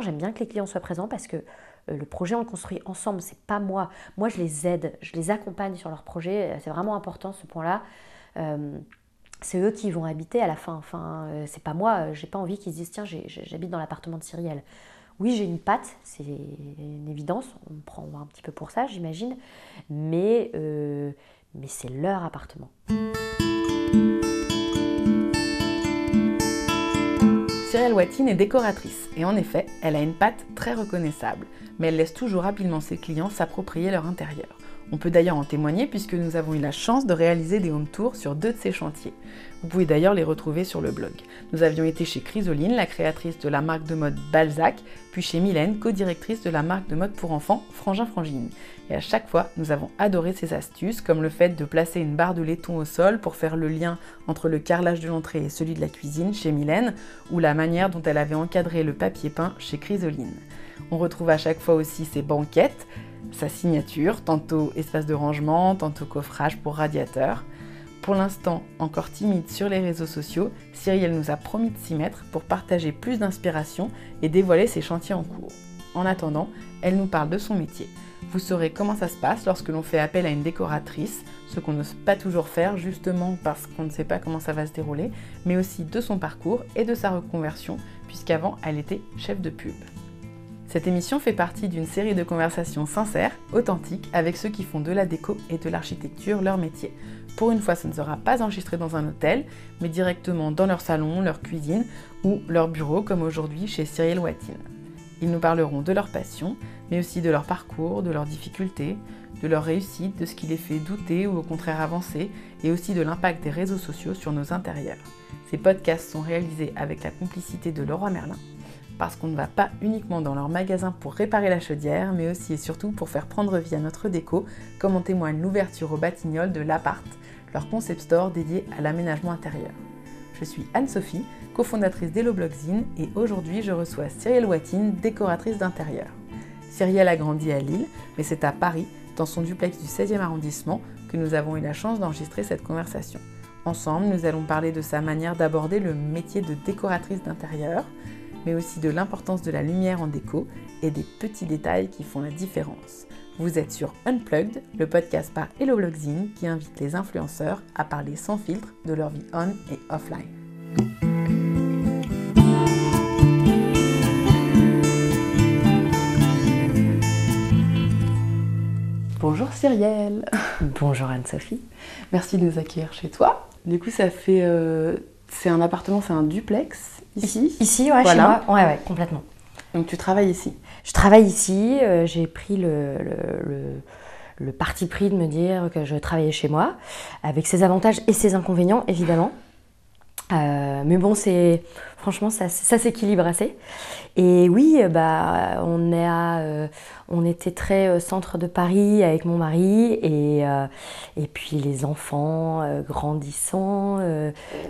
J'aime bien que les clients soient présents parce que le projet, on le construit ensemble, c'est pas moi. Moi, je les aide, je les accompagne sur leur projet, c'est vraiment important ce point-là c'est eux qui vont habiter à la fin. Enfin, euh, c'est pas moi, j'ai pas envie qu'ils se disent tiens, j'habite dans l'appartement de Cyrielle. Oui, j'ai une patte, c'est une évidence, on me prend un petit peu pour ça, j'imagine, mais, euh, mais c'est leur appartement. Cyrielle Watine est décoratrice et en effet, elle a une patte très reconnaissable, mais elle laisse toujours habilement ses clients s'approprier leur intérieur. On peut d'ailleurs en témoigner puisque nous avons eu la chance de réaliser des home tours sur deux de ces chantiers. Vous pouvez d'ailleurs les retrouver sur le blog. Nous avions été chez Chrysoline, la créatrice de la marque de mode Balzac, puis chez Mylène, co-directrice de la marque de mode pour enfants Frangin Frangine. Et à chaque fois, nous avons adoré ces astuces, comme le fait de placer une barre de laiton au sol pour faire le lien entre le carrelage de l'entrée et celui de la cuisine chez Mylène, ou la manière dont elle avait encadré le papier peint chez Chrysoline. On retrouve à chaque fois aussi ses banquettes, sa signature, tantôt espace de rangement, tantôt coffrage pour radiateur. Pour l'instant, encore timide sur les réseaux sociaux, Cyrielle nous a promis de s'y mettre pour partager plus d'inspiration et dévoiler ses chantiers en cours. En attendant, elle nous parle de son métier. Vous saurez comment ça se passe lorsque l'on fait appel à une décoratrice, ce qu'on n'ose pas toujours faire justement parce qu'on ne sait pas comment ça va se dérouler, mais aussi de son parcours et de sa reconversion, puisqu'avant elle était chef de pub. Cette émission fait partie d'une série de conversations sincères, authentiques, avec ceux qui font de la déco et de l'architecture leur métier. Pour une fois, ça ne sera pas enregistré dans un hôtel, mais directement dans leur salon, leur cuisine ou leur bureau, comme aujourd'hui chez Cyril Watine. Ils nous parleront de leur passion, mais aussi de leur parcours, de leurs difficultés, de leur réussite, de ce qui les fait douter ou au contraire avancer, et aussi de l'impact des réseaux sociaux sur nos intérieurs. Ces podcasts sont réalisés avec la complicité de Leroy Merlin parce qu'on ne va pas uniquement dans leur magasin pour réparer la chaudière, mais aussi et surtout pour faire prendre vie à notre déco, comme en témoigne l'ouverture au Batignolles de l'Appart, leur concept store dédié à l'aménagement intérieur. Je suis Anne-Sophie, cofondatrice d'Hello Blogzine, et aujourd'hui je reçois Cyrielle Watine, décoratrice d'intérieur. Cyrielle a grandi à Lille, mais c'est à Paris, dans son duplex du 16e arrondissement, que nous avons eu la chance d'enregistrer cette conversation. Ensemble, nous allons parler de sa manière d'aborder le métier de décoratrice d'intérieur, mais aussi de l'importance de la lumière en déco et des petits détails qui font la différence. Vous êtes sur Unplugged, le podcast par Hello Blogzine qui invite les influenceurs à parler sans filtre de leur vie on et offline. Bonjour Cyrielle. Bonjour Anne-Sophie. Merci de nous accueillir chez toi. Du coup, ça fait. Euh, c'est un appartement, c'est un duplex Ici Ici, ouais, chez moi. Ouais, ouais, complètement. Donc tu travailles ici Je travaille ici. Euh, j'ai pris le, le, parti pris de me dire que je travaillais chez moi, avec ses avantages et ses inconvénients, évidemment. Euh, mais bon, c'est franchement, ça, ça s'équilibre assez. Et oui, bah, on, est à, on était très centre de Paris avec mon mari et, et puis les enfants grandissant.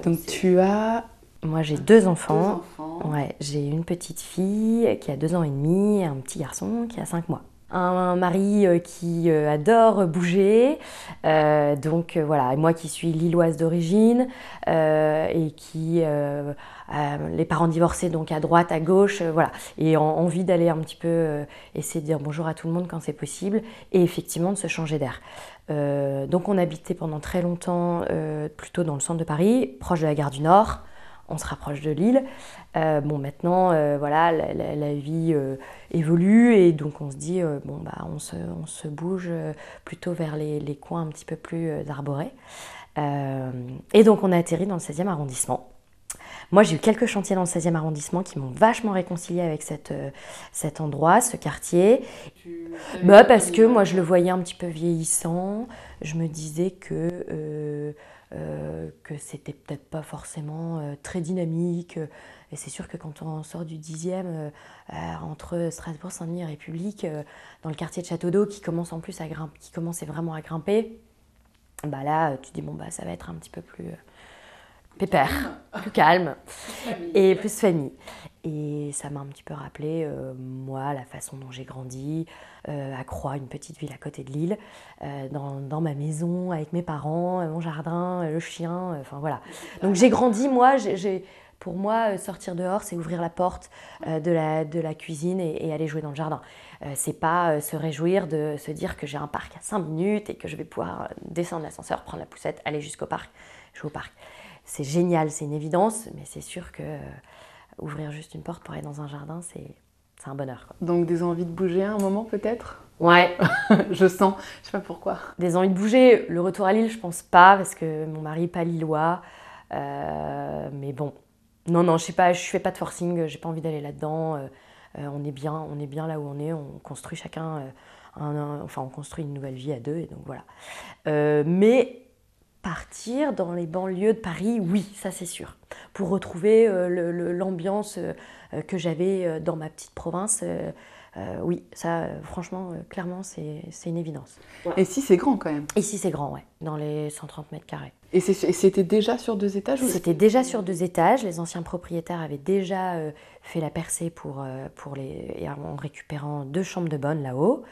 Donc tu as moi, j'ai deux enfants. Ouais, j'ai une petite fille qui a deux ans et demi et un petit garçon qui a cinq mois. Un mari euh, qui euh, adore bouger, euh, donc voilà, et moi qui suis lilloise d'origine et qui les parents divorcés donc à droite, à gauche, voilà, et envie d'aller un petit peu essayer de dire bonjour à tout le monde quand c'est possible et effectivement de se changer d'air. donc on habitait pendant très longtemps plutôt dans le centre de Paris, proche de la gare du Nord on se rapproche de Lille. Euh, bon, maintenant, euh, voilà, la, vie euh, évolue et donc on se dit, bon, bah, on se, on se bouge plutôt vers les, les, coins un petit peu plus arborés. et donc, on a atterri dans le 16e arrondissement. Moi, j'ai eu quelques chantiers dans le 16e arrondissement qui m'ont vachement réconcilié avec cette, cet endroit, ce quartier. Bah, parce que moi, je le voyais un petit peu vieillissant. Je me disais que euh, que c'était peut-être pas forcément euh, très dynamique. Et c'est sûr que quand on sort du 10e, euh, entre Strasbourg, Saint-Denis et République, dans le quartier de Château d'Eau, qui commence en plus à grimper, qui commençait vraiment à grimper, bah là, tu dis, bon, bah, ça va être un petit peu plus pépère, plus calme et plus famille. Et ça m'a un petit peu rappelé, euh, moi, la façon dont j'ai grandi euh, à Croix, une petite ville à côté de Lille, euh, dans, dans, ma maison, avec mes parents, mon jardin, le chien, enfin voilà. Donc j'ai grandi, moi, j'ai Pour moi, sortir dehors, c'est ouvrir la porte de, la, de la cuisine et, aller jouer dans le jardin. c'est pas se réjouir de se dire que j'ai un parc à 5 minutes et que je vais pouvoir descendre l'ascenseur, prendre la poussette, aller jusqu'au parc, jouer au parc. C'est génial, c'est une évidence, mais c'est sûr que ouvrir juste une porte pour aller dans un jardin, c'est un bonheur. Donc des envies de bouger à un moment peut-être? Ouais. je sens, je sais pas pourquoi. Des envies de bouger, le retour à Lille, je pense pas, parce que mon mari n'est pas lillois. Euh, mais bon, non, non, je sais pas, je fais pas de forcing, j'ai pas envie d'aller là-dedans. Euh, euh, on est bien, on est bien là où on est, on construit chacun, enfin on construit une nouvelle vie à deux, et donc voilà. mais partir dans les banlieues de Paris, oui, ça c'est sûr. Pour retrouver l'ambiance que j'avais dans ma petite province. oui, ça, franchement, clairement, c'est une évidence. Et si c'est grand quand même? Ici, c'est grand, ouais, dans les 130 mètres carrés. Et c'était déjà sur deux étages C'était déjà sur deux étages. Les anciens propriétaires avaient déjà fait la percée pour, pour les, en récupérant deux chambres de bonne là-haut.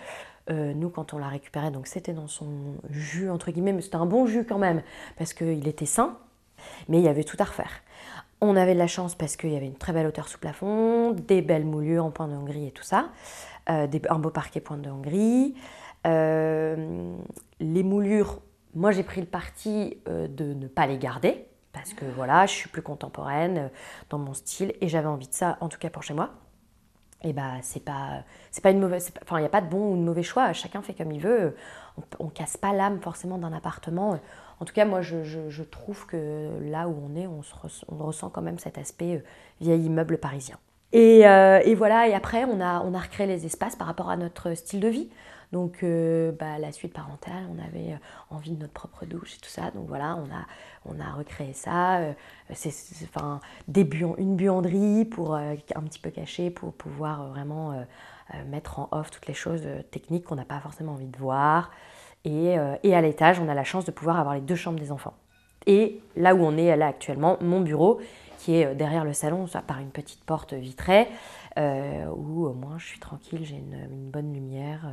Euh, nous, quand on l'a récupéré, donc c'était dans son jus, entre guillemets, mais c'était un bon jus quand même, parce qu'il était sain, mais il y avait tout à refaire. On avait de la chance parce qu'il y avait une très belle hauteur sous plafond, des belles moulures en point de Hongrie et tout ça, euh, un beau parquet point de Hongrie. Euh, les moulures, moi j'ai pris le parti de ne pas les garder, parce que voilà, je suis plus contemporaine dans mon style et j'avais envie de ça, en tout cas pour chez moi et bah c'est pas c'est pas une mauvaise enfin il n'y a pas de bon ou de mauvais choix. Chacun fait comme il veut. On, ne casse pas l'âme forcément d'un appartement. En tout cas moi je, je, trouve que là où on est on ressent quand même cet aspect euh, vieil immeuble parisien. Et, euh, et, voilà. Et après on a on a recréé les espaces par rapport à notre style de vie donc, euh, bah, la suite parentale, on avait euh, envie de notre propre douche et tout ça. Donc voilà, on a, recréé ça. Euh, c'est enfin, une buanderie pour un petit peu caché pour pouvoir vraiment mettre en off toutes les choses techniques qu'on n'a pas forcément envie de voir. Et, à l'étage, on a la chance de pouvoir avoir les deux chambres des enfants. Et là où on est là actuellement, mon bureau, qui est derrière le salon, par une petite porte vitrée, où au moins je suis tranquille, j'ai une, bonne lumière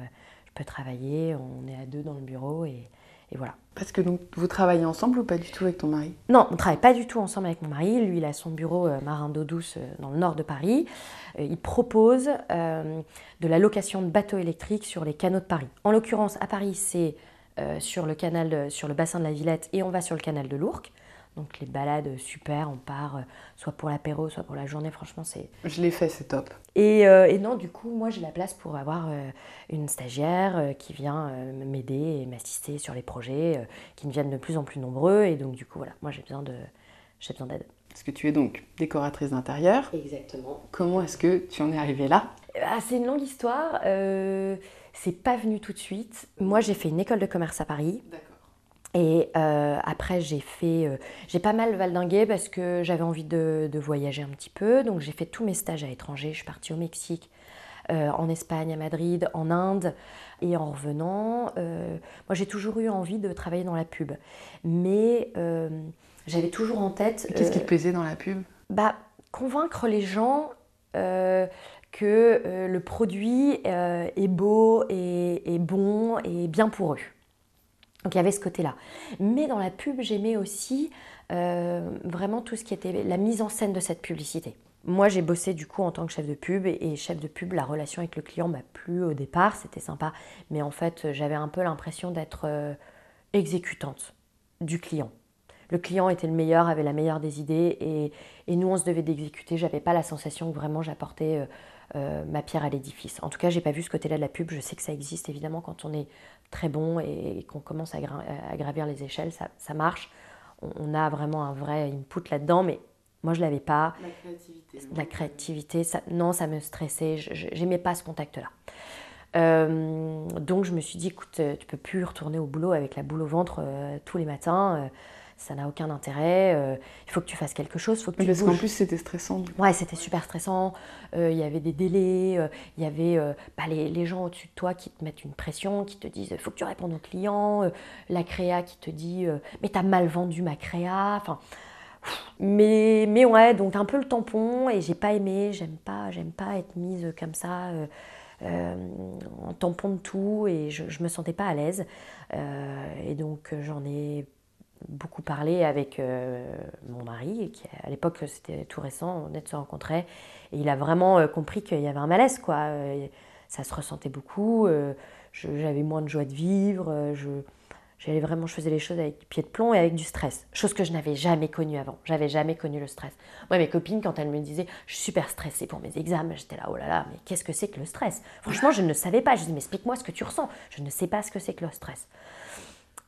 peut travailler, on est à deux dans le bureau et, voilà. Parce que donc vous travaillez ensemble ou pas du tout avec ton mari? Non, on ne travaille pas du tout ensemble avec mon mari. Lui, il a son bureau euh, marin d'eau douce euh, dans le nord de Paris. Euh, il propose de la location de bateaux électriques sur les canaux de Paris. En l'occurrence, à Paris, c'est sur le canal, sur le bassin de la Villette et on va sur le canal de l'Ourcq. Donc les balades, super, on part euh, soit pour l'apéro, soit pour la journée, franchement c'est... Je l'ai fait, c'est top. Et, euh, et, non, du coup, moi j'ai la place pour avoir euh, une stagiaire qui vient m'aider et m'assister sur les projets, qui me viennent de plus en plus nombreux. Et donc du coup, voilà, moi j'ai besoin de, j'ai besoin d'aide. Parce que tu es donc décoratrice d'intérieur. Exactement. Comment est-ce que tu en es arrivée là? Ah, C'est une longue histoire. c'est pas venu tout de suite. Moi j'ai fait une école de commerce à Paris. D'accord. Et euh, après, j'ai fait, euh, j'ai pas mal valdingué parce que j'avais envie de, voyager un petit peu. Donc, j'ai fait tous mes stages à l'étranger. Je suis partie au Mexique, euh, en Espagne, à Madrid, en Inde. Et en revenant, moi, j'ai toujours eu envie de travailler dans la pub. Mais j'avais toujours en tête. Qu'est-ce qui te plaisait dans la pub? Bah, convaincre les gens que le produit est beau et, et bon et bien pour eux. Donc il y avait ce côté-là. Mais dans la pub, j'aimais aussi euh, vraiment tout ce qui était la mise en scène de cette publicité. Moi, j'ai bossé du coup en tant que chef de pub et, chef de pub, la relation avec le client m'a plu au départ, c'était sympa. Mais en fait, j'avais un peu l'impression d'être euh, exécutante du client. Le client était le meilleur, avait la meilleure des idées et, et nous, on se devait d'exécuter. J'avais pas la sensation que vraiment j'apportais euh, ma pierre à l'édifice. En tout cas, j'ai pas vu ce côté-là de la pub. Je sais que ça existe évidemment quand on est très bon et, qu'on commence à, gravir les échelles, ça, marche. On, a vraiment un vrai input là-dedans, mais moi je l'avais pas. La créativité. La créativité, ça, non, ça me stressait. J'aimais pas ce contact-là. Euh, donc je me suis dit, écoute, tu peux plus retourner au boulot avec la boule au ventre euh, tous les matins. Ça n'a aucun intérêt. Euh, il faut que tu fasses quelque chose. Faut que tu parce qu'en plus, c'était stressant. Ouais, c'était super stressant. Euh, il y avait des délais. Euh, il y avait bah, les, les, gens au-dessus de toi qui te mettent une pression, qui te disent il faut que tu répondes aux clients. la créa qui te dit mais t'as mal vendu ma créa. Enfin. Mais, mais ouais, donc un peu le tampon et j'ai pas aimé, j'aime pas, j'aime pas être mise comme ça en tampon de tout et je, je me sentais pas à l'aise. et donc j'en ai beaucoup parlé avec mon mari, qui à l'époque c'était tout récent, on venait de se rencontrer, et il a vraiment compris qu'il y avait un malaise, quoi. ça se ressentait beaucoup, j'avais moins de joie de vivre, je J'allais vraiment, je faisais les choses avec pied de plomb et avec du stress. Chose que je n'avais jamais connue avant. J'avais jamais connu le stress. Moi, mes copines, quand elles me disaient, je suis super stressée pour mes examens, j'étais là, oh là là, mais qu'est-ce que c'est que le stress? Franchement, je ne savais pas. Je disais, mais explique-moi ce que tu ressens. Je ne sais pas ce que c'est que le stress.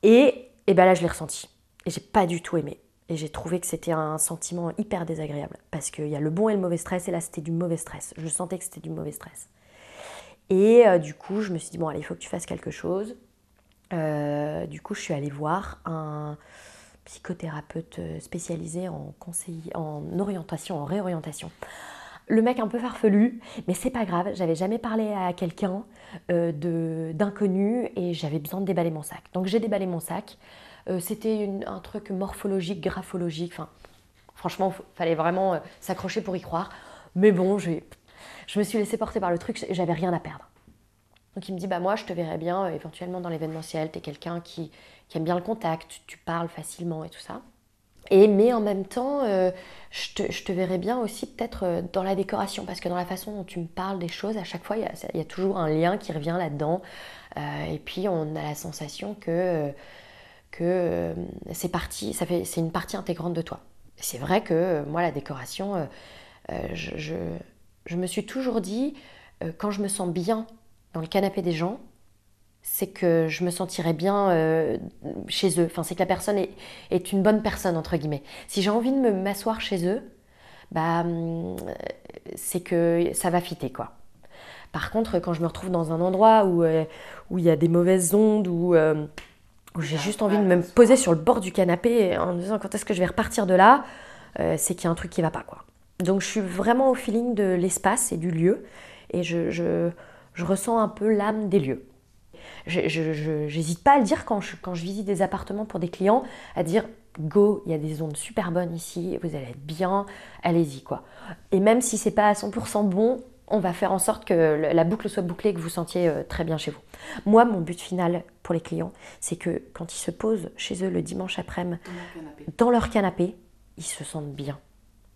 Et, et ben là, je l'ai ressenti. Et j'ai pas du tout aimé. Et j'ai trouvé que c'était un sentiment hyper désagréable. Parce qu'il y a le bon et le mauvais stress. Et là, c'était du mauvais stress. Je sentais que c'était du mauvais stress. Et euh, du coup, je me suis dit, bon, allez, il faut que tu fasses quelque chose. Euh, du coup, je suis allée voir un psychothérapeute euh, spécialisé en conseil, en orientation, en réorientation. Le mec un peu farfelu, mais c'est pas grave, j'avais jamais parlé à quelqu'un d'inconnu et j'avais besoin de déballer mon sac. Donc j'ai déballé mon sac. C'était un truc morphologique, graphologique, enfin franchement, il fallait vraiment s'accrocher pour y croire. Mais bon, je me suis laissée porter par le truc, j'avais rien à perdre. Donc il me dit, bah moi je te verrais bien euh, éventuellement dans l'événementiel, tu es quelqu'un qui, aime bien le contact, tu, parles facilement et tout ça. Et mais en même temps, euh, je, te, verrais bien aussi peut-être euh, dans la décoration, parce que dans la façon dont tu me parles des choses, à chaque fois, il y a, toujours un lien qui revient là-dedans. et puis on a la sensation que, que c'est parti, ça fait, c'est une partie intégrante de toi. C'est vrai que moi, la décoration, je, je, me suis toujours dit, quand je me sens bien dans le canapé des gens, c'est que je me sentirais bien euh, chez eux. Enfin, c'est que la personne est, une bonne personne, entre guillemets. Si j'ai envie de me m'asseoir chez eux, bah, hum, c'est que ça va fitter, quoi. Par contre, quand je me retrouve dans un endroit où euh, il y a des mauvaises ondes, où, euh, où j'ai juste envie de me poser sur le bord du canapé en me disant quand est-ce que je vais repartir de là, c'est qu'il y a un truc qui va pas, quoi. Donc, je suis vraiment au feeling de l'espace et du lieu. Et je, je je ressens un peu l'âme des lieux. Je n'hésite pas à le dire quand je, quand je visite des appartements pour des clients, à dire go, il y a des ondes super bonnes ici, vous allez être bien, allez-y quoi. Et même si c'est pas à 100% bon, on va faire en sorte que la boucle soit bouclée et que vous sentiez euh, très bien chez vous. Moi, mon but final pour les clients, c'est que quand ils se posent chez eux le dimanche après-midi, dans leur canapé, ils se sentent bien.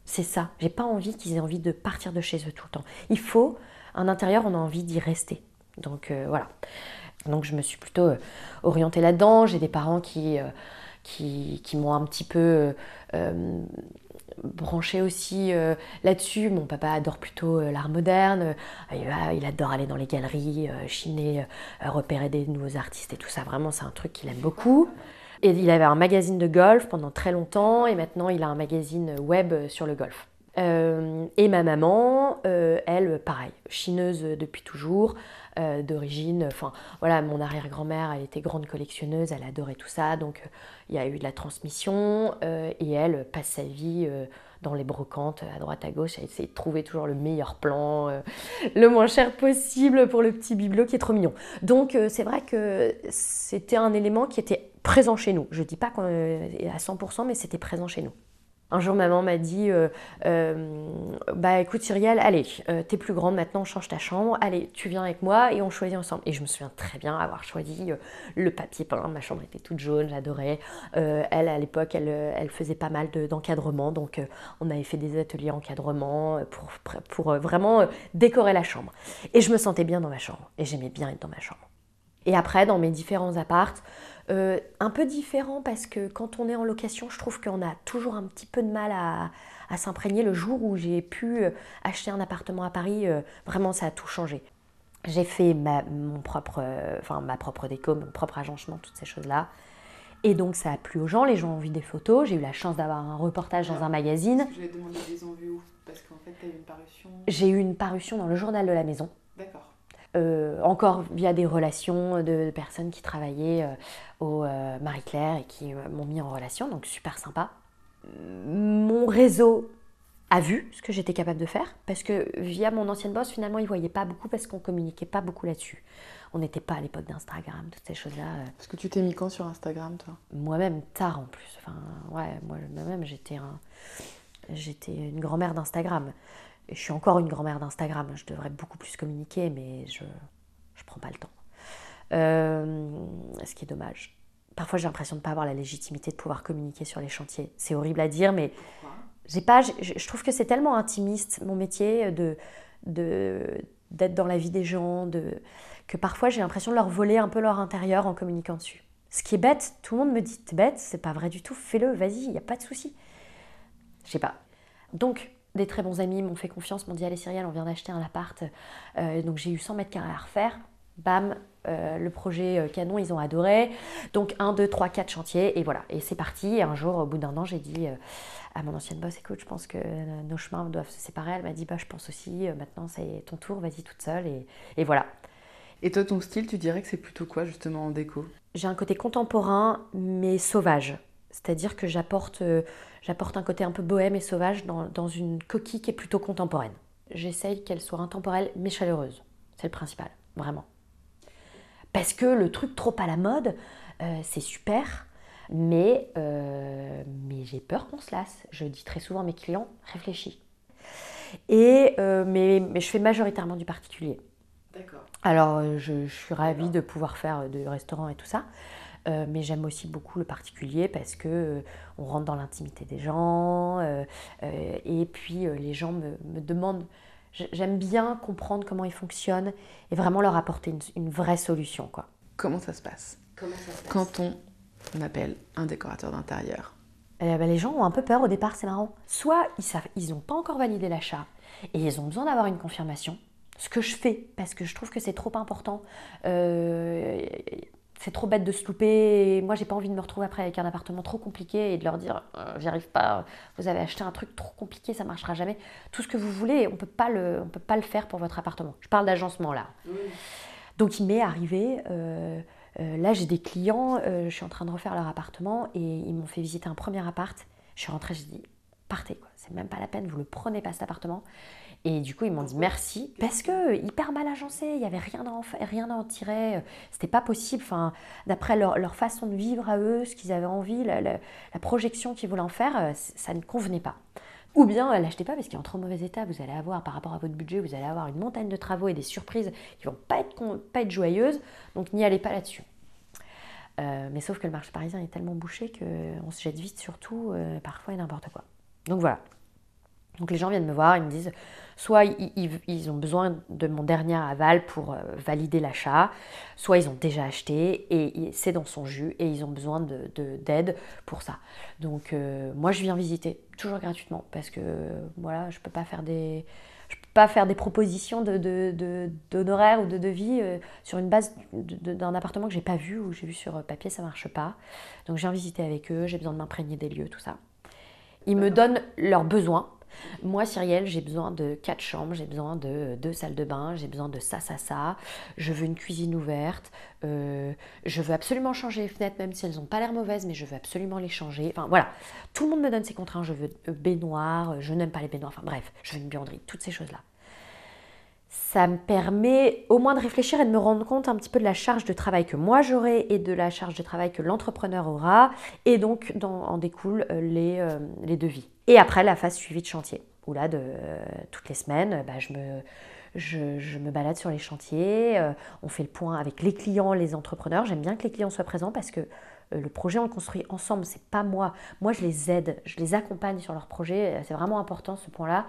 C'est ça. J'ai pas envie qu'ils aient envie de partir de chez eux tout le temps. Il faut un intérieur, on a envie d'y rester. Donc euh, voilà. Donc je me suis plutôt euh, orientée là-dedans. J'ai des parents qui, euh, qui, m'ont un petit peu branché aussi là-dessus. Mon papa adore plutôt l'art moderne. il adore aller dans les galeries, chiner, repérer des nouveaux artistes et tout ça. Vraiment, c'est un truc qu'il aime beaucoup. Et il avait un magazine de golf pendant très longtemps et maintenant il a un magazine web sur le golf. Euh, et ma maman, euh, elle, pareil, chineuse depuis toujours, euh, d'origine, enfin voilà, mon arrière-grand-mère, elle était grande collectionneuse, elle adorait tout ça, donc il y a eu de la transmission, et elle passe sa vie dans les brocantes, à droite à gauche, à essayer de trouver toujours le meilleur plan, le moins cher possible pour le petit bibelot qui est trop mignon. Donc c'est vrai que c'était un élément qui était présent chez nous. Je dis pas à 100%, mais c'était présent chez nous. Un jour, maman m'a dit euh, euh, Bah écoute, Cyrielle, allez, euh, t'es plus grande maintenant, change ta chambre, allez, tu viens avec moi et on choisit ensemble. Et je me souviens très bien avoir choisi le papier peint, ma chambre était toute jaune, j'adorais. elle, à l'époque, elle, faisait pas mal d'encadrement, donc on avait fait des ateliers encadrement pour, pour vraiment décorer la chambre. Et je me sentais bien dans ma chambre, et j'aimais bien être dans ma chambre. Et après, dans mes différents appartes, euh, un peu différent parce que quand on est en location, je trouve qu'on a toujours un petit peu de mal à, s'imprégner. Le jour où j'ai pu euh, acheter un appartement à Paris, euh, vraiment ça a tout changé. J'ai fait ma, mon propre, enfin, ma propre déco, mon propre agencement, toutes ces choses-là. Et donc ça a plu aux gens, les gens ont vu des photos. J'ai eu la chance d'avoir un reportage dans un magazine. Je vais demander des envies où? Parce qu'en fait, tu as eu une parution? J'ai eu une parution dans le journal de la maison. D'accord. Euh, encore via des relations de, personnes qui travaillaient euh, au euh, Marie-Claire et qui m'ont mis en relation, donc super sympa. Mon réseau a vu ce que j'étais capable de faire, parce que via mon ancienne boss, finalement, ils voyaient pas beaucoup parce qu'on communiquait pas beaucoup là-dessus. On n'était pas à l'époque d'Instagram, toutes ces choses-là. Est-ce que tu t'es mis quand sur Instagram, toi? Moi-même, tard en plus. Enfin, ouais, moi-même, j'étais un... j'étais une grand-mère d'Instagram je suis encore une grand-mère d'Instagram, je devrais beaucoup plus communiquer, mais je ne prends pas le temps. Euh, ce qui est dommage. Parfois, j'ai l'impression de ne pas avoir la légitimité de pouvoir communiquer sur les chantiers. C'est horrible à dire, mais j'ai pas, je, trouve que c'est tellement intimiste, mon métier, de, d'être dans la vie des gens, de, que parfois j'ai l'impression de leur voler un peu leur intérieur en communiquant dessus. Ce qui est bête, tout le monde me dit, t'es bête, c'est pas vrai du tout, fais-le, vas-y, il n'y a pas de souci. Je sais pas. Donc, des très bons amis m'ont fait confiance, m'ont dit, allez Cyrielle, on vient d'acheter un appart, euh, donc j'ai eu 100 mètres carrés à refaire. Bam, euh, le projet euh, canon, ils ont adoré. Donc 1, 2, 3, 4 chantiers, et voilà. Et c'est parti. Et un jour, au bout d'un an, j'ai dit à mon ancienne boss, écoute, je pense que nos chemins doivent se séparer. Elle m'a dit, bah, je pense aussi, maintenant c'est ton tour, vas-y toute seule. Et, et voilà. Et toi, ton style, tu dirais que c'est plutôt quoi justement en déco? J'ai un côté contemporain, mais sauvage. C'est-à-dire que j'apporte, j'apporte un côté un peu bohème et sauvage dans, une coquille qui est plutôt contemporaine. J'essaye qu'elle soit intemporelle mais chaleureuse. C'est le principal, vraiment. Parce que le truc trop à la mode, euh, c'est super, mais, euh, mais j'ai peur qu'on se lasse. Je dis très souvent à mes clients, réfléchis. Et, mais, mais je fais majoritairement du particulier. Alors, euh, je, suis ravie de pouvoir faire euh, du restaurant et tout ça. Euh, mais j'aime aussi beaucoup le particulier parce que on rentre dans l'intimité des gens et puis les gens me, demandent. J'aime bien comprendre comment ils fonctionnent et vraiment leur apporter une, vraie solution. Quoi. Comment ça se passe Quand on, appelle un décorateur d'intérieur? Eh ben, Les gens ont un peu peur au départ, c'est marrant. Soit ils n'ont ils pas encore validé l'achat et ils ont besoin d'avoir une confirmation ce que je fais, parce que je trouve que c'est trop important. Euh, c'est trop bête de se louper. moi, j'ai pas envie de me retrouver après avec un appartement trop compliqué et de leur dire euh, j'y arrive pas. Vous avez acheté un truc trop compliqué, ça marchera jamais. Tout ce que vous voulez, on peut pas le, on peut pas le faire pour votre appartement. Je parle d'agencement là. Donc, il m'est arrivé. Euh, là, j'ai des clients. je suis en train de refaire leur appartement et ils m'ont fait visiter un premier appart. Je suis rentrée, j'ai dit partez quoi. C'est même pas la peine. Vous le prenez pas cet appartement. Et du coup, ils m'ont dit merci parce que hyper mal agencé, il n'y avait rien à en, rien à en tirer, c'était pas possible. Enfin, d'après leur, façon de vivre à eux, ce qu'ils avaient envie, la, projection qu'ils voulaient en faire, euh, ça ne convenait pas. Ou bien euh, l'achetez pas parce qu'il est en trop mauvais état. Vous allez avoir, par rapport à votre budget, vous allez avoir une montagne de travaux et des surprises qui vont pas être, pas être joyeuses. Donc n'y allez pas là-dessus. Euh, mais sauf que le marché parisien est tellement bouché qu'on se jette vite sur tout, parfois et n'importe quoi. Donc voilà. Donc les gens viennent me voir, ils me disent soit ils, ont besoin de mon dernier aval pour euh, valider l'achat, soit ils ont déjà acheté et c'est dans son jus et ils ont besoin d'aide de, pour ça. Donc euh, moi je viens visiter toujours gratuitement parce que voilà je peux pas faire des je peux pas faire des propositions d'honoraires de, ou de devis euh, sur une base d'un appartement que j'ai pas vu ou j'ai vu sur papier ça marche pas. Donc je viens visiter avec eux, j'ai besoin de m'imprégner des lieux tout ça. Ils me donnent leurs besoins moi, Cyrielle, j'ai besoin de quatre chambres, j'ai besoin de deux salles de bain, j'ai besoin de ça, ça, ça. Je veux une cuisine ouverte. Euh, je veux absolument changer les fenêtres, même si elles n'ont pas l'air mauvaises, mais je veux absolument les changer. Enfin, voilà. Tout le monde me donne ses contraintes. Je veux baignoire, je n'aime pas les baignoires. Enfin, bref, je veux une buanderie, toutes ces choses-là ça me permet au moins de réfléchir et de me rendre compte un petit peu de la charge de travail que moi j'aurai et de la charge de travail que l'entrepreneur aura, et donc en découlent euh, euh, les, devis. Et après, la phase suivie de chantier, où là, de, euh, toutes les semaines, bah, je, me, je, me balade sur les chantiers, on fait le point avec les clients, les entrepreneurs. J'aime bien que les clients soient présents parce que le projet, on le construit ensemble, c'est pas moi. Moi, je les aide, je les accompagne sur leur projet, c'est vraiment important ce point-là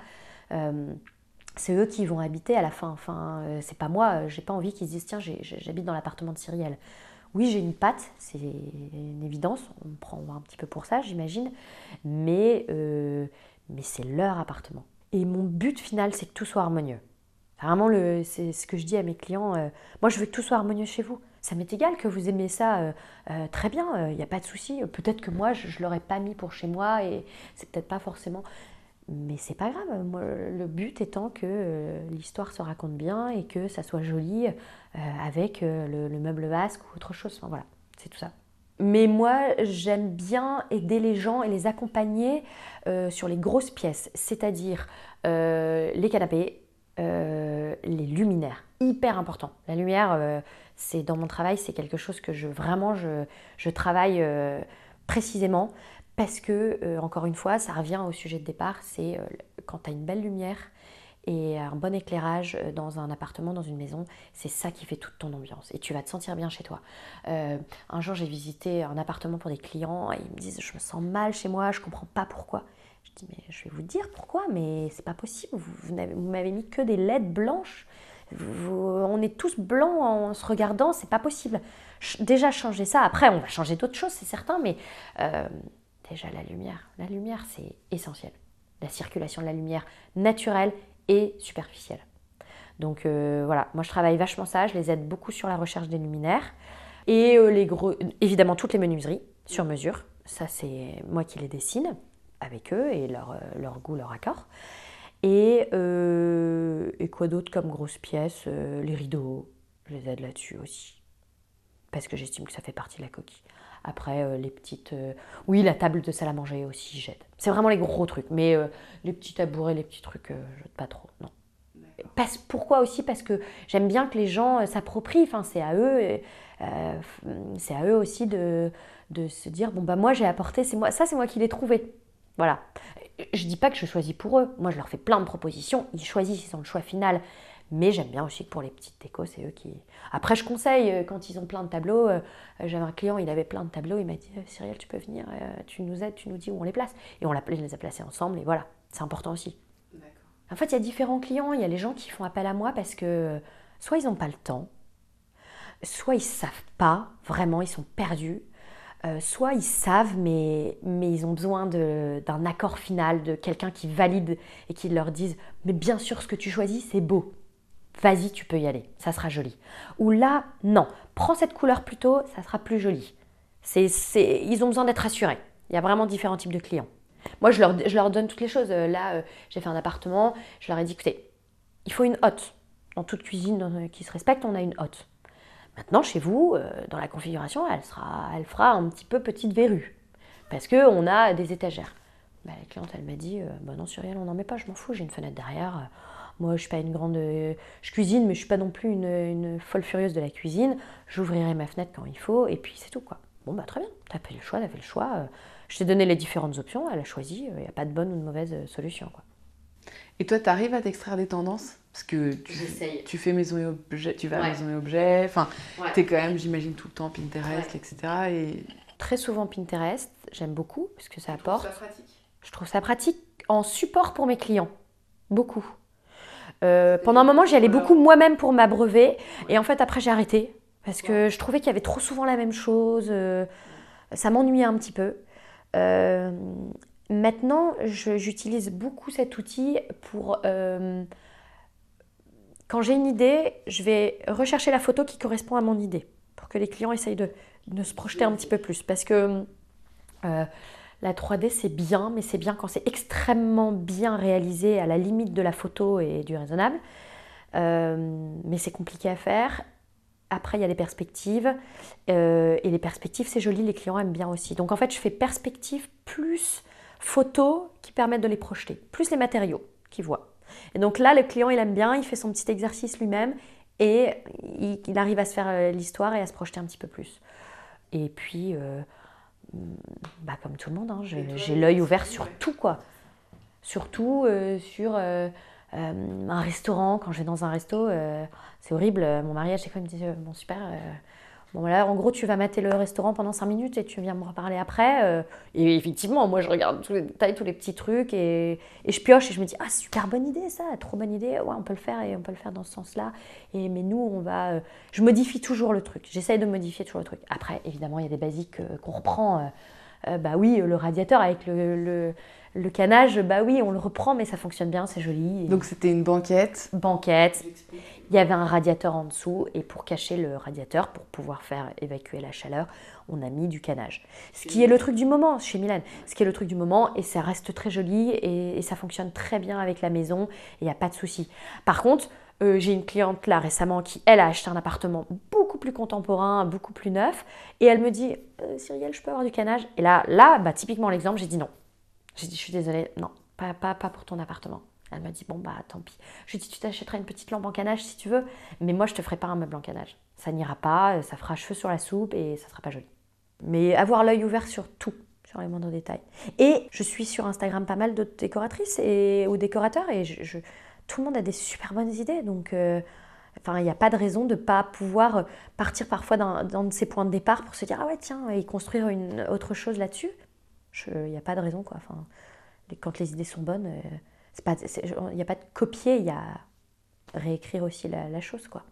c'est eux qui vont habiter à la fin. Enfin, euh, c'est pas moi, euh, j'ai pas envie qu'ils se disent tiens, j'habite dans l'appartement de Cyrielle. Oui, j'ai une patte, c'est une évidence, on me prend un petit peu pour ça, j'imagine, mais, euh, mais c'est leur appartement. Et mon but final, c'est que tout soit harmonieux. Vraiment, c'est ce que je dis à mes clients. moi, je veux que tout soit harmonieux chez vous. Ça m'est égal que vous aimez ça très bien, il n'y a pas de souci. Peut-être que moi, je ne l'aurais pas mis pour chez moi et c'est peut-être pas forcément mais c'est pas grave. le but étant que euh, l'histoire se raconte bien et que ça soit joli euh, avec euh, le, meuble vasque ou autre chose. Enfin voilà, c'est tout ça. Mais moi, j'aime bien aider les gens et les accompagner sur les grosses pièces, c'est-à-dire les canapés, les luminaires. Hyper important. La lumière, c'est dans mon travail, c'est quelque chose que je vraiment je travaille précisément parce que, euh, encore une fois, ça revient au sujet de départ, c'est euh, quand tu as une belle lumière et un bon éclairage euh, dans un appartement, dans une maison, c'est ça qui fait toute ton ambiance. Et tu vas te sentir bien chez toi. Un jour, j'ai visité un appartement pour des clients et ils me disent Je me sens mal chez moi, je comprends pas pourquoi. Je dis Mais je vais vous dire pourquoi, mais c'est pas possible. Vous, vous m'avez mis que des LED blanches. on est tous blancs en se regardant, c'est pas possible. Déjà changer ça. Après, on va changer d'autres choses, c'est certain, mais déjà la lumière. La lumière, c'est essentiel. La circulation de la lumière naturelle et superficielle. Donc euh, voilà, moi je travaille vachement ça, je les aide beaucoup sur la recherche des luminaires. Et euh, les gros, évidemment toutes les menuiseries sur mesure, ça c'est moi qui les dessine avec eux et leur, euh, goût, leur accord. Et quoi d'autre comme grosses pièces Les rideaux, je les aide là-dessus aussi. Parce que j'estime que ça fait partie de la coquille. Après, euh, les petites. Euh, oui, la table de salle à manger aussi, j'aide. C'est vraiment les gros trucs. Mais euh, les petits tabourets, les petits trucs, je pas trop. Non. pourquoi aussi? Parce que j'aime bien que les gens s'approprient. Enfin, c'est à eux. c'est à eux aussi de, de se dire bon bah moi j'ai apporté, c'est moi, ça c'est moi qui l'ai trouvé. Voilà. Je dis pas que je choisis pour eux. Moi je leur fais plein de propositions. Ils choisissent, ils ont le choix final. Mais j'aime bien aussi que pour les petites décos, c'est eux qui. Après, je conseille euh, quand ils ont plein de tableaux. Euh, j'avais un client, il avait plein de tableaux. Il m'a dit Cyrielle, tu peux venir, euh, tu nous aides, tu nous dis où on les place. Et on les a placés ensemble. Et voilà, c'est important aussi. En fait, il y a différents clients. Il y a les gens qui font appel à moi parce que soit ils n'ont pas le temps, soit ils savent pas vraiment, ils sont perdus. soit ils savent, mais, mais ils ont besoin d'un accord final, de quelqu'un qui valide et qui leur dise Mais bien sûr, ce que tu choisis, c'est beau vas-y, tu peux y aller, ça sera joli. Ou là, non, prends cette couleur plutôt, ça sera plus joli. C'est, ils ont besoin d'être rassurés. Il y a vraiment différents types de clients. Moi, je leur, donne toutes les choses. Euh, là, euh, j'ai fait un appartement, je leur ai dit, écoutez, il faut une hotte. Dans toute cuisine qui se respecte, on a une hotte. Maintenant, chez vous, euh, dans la configuration, elle, sera, elle fera un petit peu petite verrue. Parce qu'on a des étagères. Bah, la cliente, elle m'a dit, bah non, Cyril, on n'en met pas, je m'en fous, j'ai une fenêtre derrière moi, je suis pas une grande. Je cuisine, mais je suis pas non plus une, folle furieuse de la cuisine. J'ouvrirai ma fenêtre quand il faut, et puis c'est tout, quoi. Bon, bah très bien, t'as fait le choix, t'as fait le choix. Euh, je t'ai donné les différentes options, elle a choisi, il euh, n'y a pas de bonne ou de mauvaise euh, solution, quoi. Et toi, tu arrives à t'extraire des tendances? Parce que tu, tu, fais maison et objet, tu vas à maison et objet, enfin, tu es quand même, j'imagine, tout le temps Pinterest, etc. Et... Très souvent Pinterest, j'aime beaucoup, parce que ça apporte. Je trouve ça pratique? Je trouve ça pratique en support pour mes clients, beaucoup. Euh, pendant un moment, j'y allais beaucoup moi-même pour m'abreuver. Et en fait, après, j'ai arrêté. Parce que je trouvais qu'il y avait trop souvent la même chose. Euh, ça m'ennuyait un petit peu. Euh, maintenant, j'utilise beaucoup cet outil pour... quand j'ai une idée, je vais rechercher la photo qui correspond à mon idée. Pour que les clients essayent de, de se projeter un petit peu plus. Parce que la 3D, c'est bien, mais c'est bien quand c'est extrêmement bien réalisé à la limite de la photo et du raisonnable. Euh, mais c'est compliqué à faire. Après, il y a les perspectives. Euh, et les perspectives, c'est joli, les clients aiment bien aussi. Donc en fait, je fais perspective plus photos qui permettent de les projeter, plus les matériaux qu'ils voient. Et donc là, le client, il aime bien, il fait son petit exercice lui-même et il, arrive à se faire euh, l'histoire et à se projeter un petit peu plus. Et puis, bah, comme tout le monde, hein, j'ai l'œil ouvert sur tout, quoi. Surtout euh, sur euh, euh, un restaurant. Quand je vais dans un resto, c'est horrible. Mon mari, à chaque fois, il me dit Bon, super. Bon, voilà, en gros, tu vas mater le restaurant pendant 5 minutes et tu viens me reparler après. et effectivement, moi, je regarde tous les détails, tous les petits trucs et, et, je pioche et je me dis Ah, super bonne idée, ça, trop bonne idée. Ouais, on peut le faire et on peut le faire dans ce sens-là. Et mais nous, on va. je modifie toujours le truc. J'essaye de modifier toujours le truc. Après, évidemment, il y a des basiques qu'on reprend. Euh, bah oui, le radiateur avec le, le, canage, bah oui, on le reprend, mais ça fonctionne bien, c'est joli. Donc c'était une banquette Banquette. Il y avait un radiateur en dessous, et pour cacher le radiateur, pour pouvoir faire évacuer la chaleur, on a mis du canage. Ce qui est le truc du moment chez Milan. Ce qui est le truc du moment, et ça reste très joli, et, ça fonctionne très bien avec la maison, il n'y a pas de souci. Par contre, euh, j'ai une cliente là récemment qui, elle, a acheté un appartement beaucoup plus contemporain, beaucoup plus neuf. Et elle me dit euh, Cyrielle, je peux avoir du canage Et là, là bah, typiquement l'exemple, j'ai dit non. J'ai dit Je suis désolée, non, pas, pas, pas pour ton appartement. Elle m'a dit Bon, bah tant pis. Je lui ai dit Tu t'achèteras une petite lampe en canage si tu veux, mais moi, je te ferai pas un meuble en canage. Ça n'ira pas, ça fera cheveux sur la soupe et ça sera pas joli. Mais avoir l'œil ouvert sur tout, sur les moindres détails. Et je suis sur Instagram pas mal de décoratrices et, ou décorateurs et tout le monde a des super bonnes idées. Donc, euh, enfin, il n'y a pas de raison de ne pas pouvoir partir parfois dans, de ses points de départ pour se dire, ah ouais, tiens, et construire une autre chose là-dessus. Il n'y a pas de raison, quoi. Enfin, quand les idées sont bonnes, il n'y a pas de copier, il y a réécrire aussi la, chose, quoi.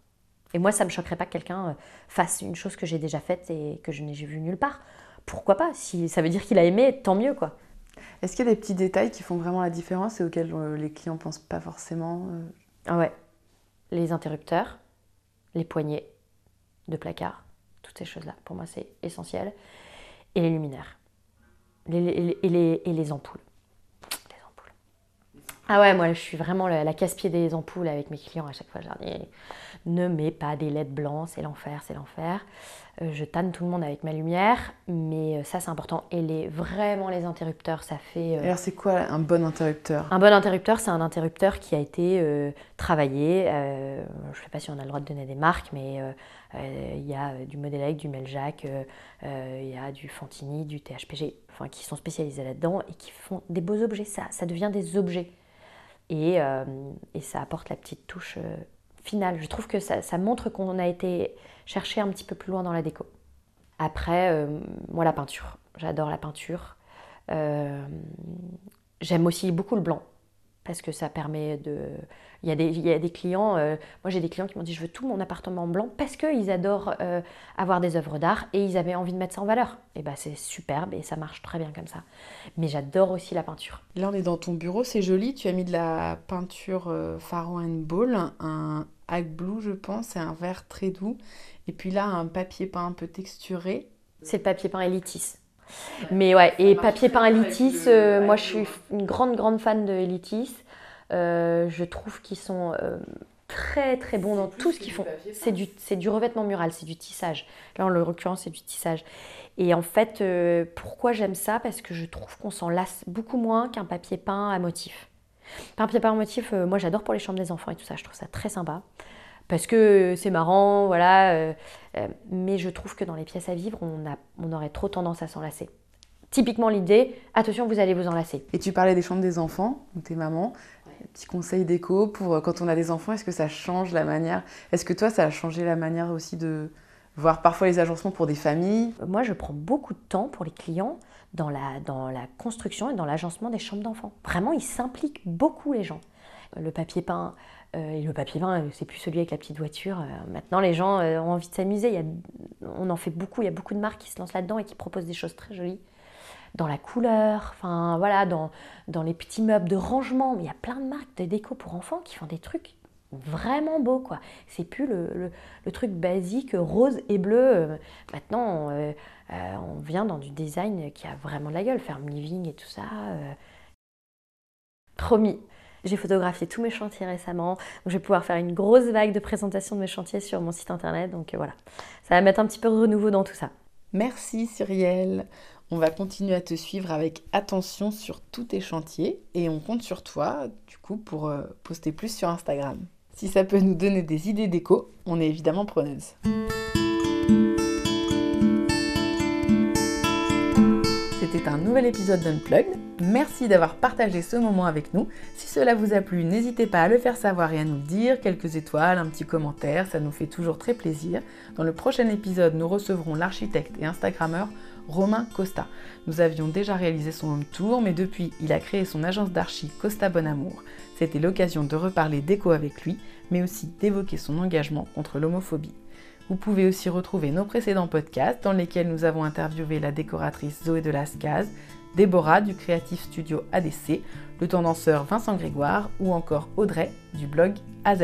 Et moi, ça ne me choquerait pas que quelqu'un fasse une chose que j'ai déjà faite et que je n'ai vu nulle part. Pourquoi pas? Si ça veut dire qu'il a aimé, tant mieux, quoi. Est-ce qu'il y a des petits détails qui font vraiment la différence et auxquels euh, les clients pensent pas forcément euh? Ah ouais. Les interrupteurs, les poignées de placard, toutes ces choses-là, pour moi, c'est essentiel. Et les luminaires. et, les, et les ampoules. Ah ouais, moi je suis vraiment la, casse-pied des ampoules avec mes clients à chaque fois. Je leur dis ne mets pas des LED blancs, c'est l'enfer, c'est l'enfer. Euh, je tanne tout le monde avec ma lumière, mais euh, ça c'est important. Et les, vraiment les interrupteurs, ça fait. Euh, Alors c'est quoi un bon interrupteur? Un bon interrupteur, c'est un interrupteur qui a été travaillé. je ne sais pas si on a le droit de donner des marques, mais il y a du Modelec, du Meljac, il y a du Fantini, du THPG, enfin qui sont spécialisés là-dedans et qui font des beaux objets. Ça, ça devient des objets. Et, et ça apporte la petite touche finale. Je trouve que ça, montre qu'on a été chercher un petit peu plus loin dans la déco. Après, euh, moi, la peinture. J'adore la peinture. Euh, j'aime aussi beaucoup le blanc parce que ça permet de... Il y a des, il y a des clients, euh, moi j'ai des clients qui m'ont dit je veux tout mon appartement blanc parce qu'ils adorent avoir des œuvres d'art et ils avaient envie de mettre ça en valeur. Et bien c'est superbe et ça marche très bien comme ça. Mais j'adore aussi la peinture. Là on est dans ton bureau, c'est joli, tu as mis de la peinture Pharaon and Ball, un Hack Blue je pense, c'est un vert très doux. Et puis là, un papier peint un peu texturé. C'est le papier peint Elitis. Mais ouais, et papier peint Elitis, euh, moi je suis une grande, grande fan de Elitis. Euh, je trouve qu'ils sont euh, très, très bons dans tout ce qu'ils font. C'est du, du revêtement mural, c'est du tissage. Là, en l'occurrence, c'est du tissage. Et en fait, pourquoi j'aime ça? Parce que je trouve qu'on s'en lasse beaucoup moins qu'un papier peint à motif. Un papier peint à motif, moi j'adore pour les chambres des enfants et tout ça, je trouve ça très sympa parce que c'est marrant, voilà. Euh, euh, mais je trouve que dans les pièces à vivre, on, a, on aurait trop tendance à s'enlacer. Typiquement l'idée, attention, vous allez vous enlacer. Et tu parlais des chambres des enfants, ou tes mamans. Petit conseil déco pour euh, quand on a des enfants, est-ce que ça change la manière? Est-ce que toi, ça a changé la manière aussi de voir parfois les agencements pour des familles? Moi, je prends beaucoup de temps pour les clients dans la, dans la construction et dans l'agencement des chambres d'enfants. Vraiment, ils s'impliquent beaucoup, les gens. Le papier peint, et le papier peint, c'est plus celui avec la petite voiture. Euh, maintenant, les gens euh, ont envie de s'amuser. On en fait beaucoup. Il y a beaucoup de marques qui se lancent là-dedans et qui proposent des choses très jolies. Dans la couleur, enfin voilà, dans, les petits meubles de rangement. Mais il y a plein de marques de déco pour enfants qui font des trucs vraiment beaux, quoi. C'est plus le, truc basique rose et bleu. Maintenant, on vient dans du design qui a vraiment de la gueule. Ferme living et tout ça. Promis. J'ai photographié tous mes chantiers récemment, donc je vais pouvoir faire une grosse vague de présentation de mes chantiers sur mon site internet. Donc euh, voilà, ça va mettre un petit peu de renouveau dans tout ça. Merci Cyrielle. On va continuer à te suivre avec attention sur tous tes chantiers et on compte sur toi du coup pour euh, poster plus sur Instagram. Si ça peut nous donner des idées déco, on est évidemment preneuse. Nouvel épisode d'Unplugged. Merci d'avoir partagé ce moment avec nous. Si cela vous a plu, n'hésitez pas à le faire savoir et à nous le dire. Quelques étoiles, un petit commentaire, ça nous fait toujours très plaisir. Dans le prochain épisode, nous recevrons l'architecte et Instagrammeur Romain Costa. Nous avions déjà réalisé son home tour, mais depuis, il a créé son agence d'archi Costa Bonamour. C'était l'occasion de reparler d'écho avec lui, mais aussi d'évoquer son engagement contre l'homophobie. Vous pouvez aussi retrouver nos précédents podcasts dans lesquels nous avons interviewé la décoratrice Zoé de Lascaz, Déborah du Creative Studio ADC, le tendanceur Vincent Grégoire ou encore Audrey du blog AZ.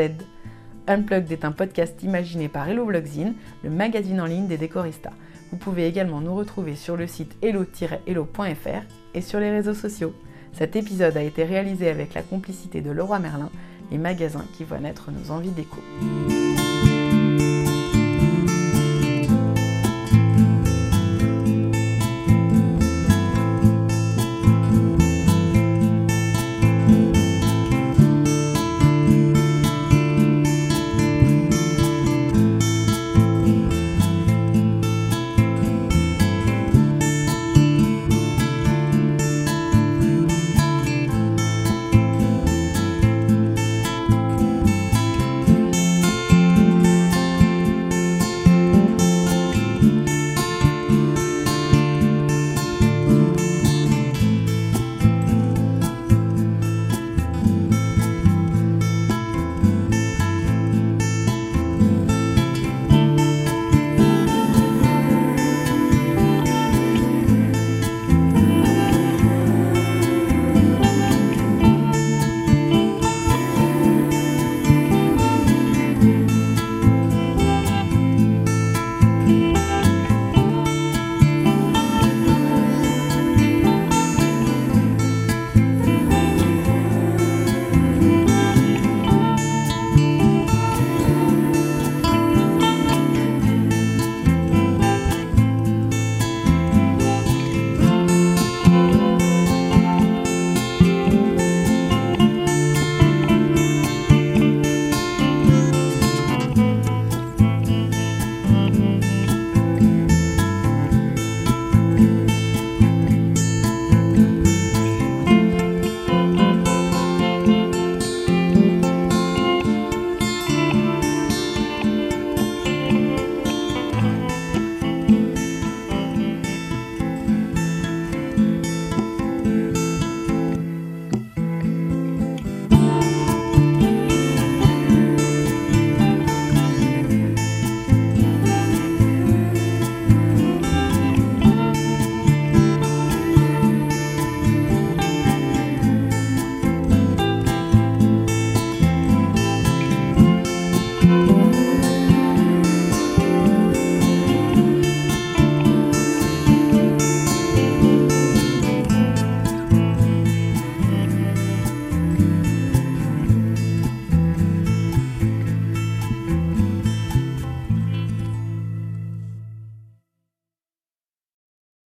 Unplugged est un podcast imaginé par Hello Blogzine, le magazine en ligne des décoristas. Vous pouvez également nous retrouver sur le site hello-hello.fr et sur les réseaux sociaux. Cet épisode a été réalisé avec la complicité de Leroy Merlin, les magasins qui voient naître nos envies d'écho.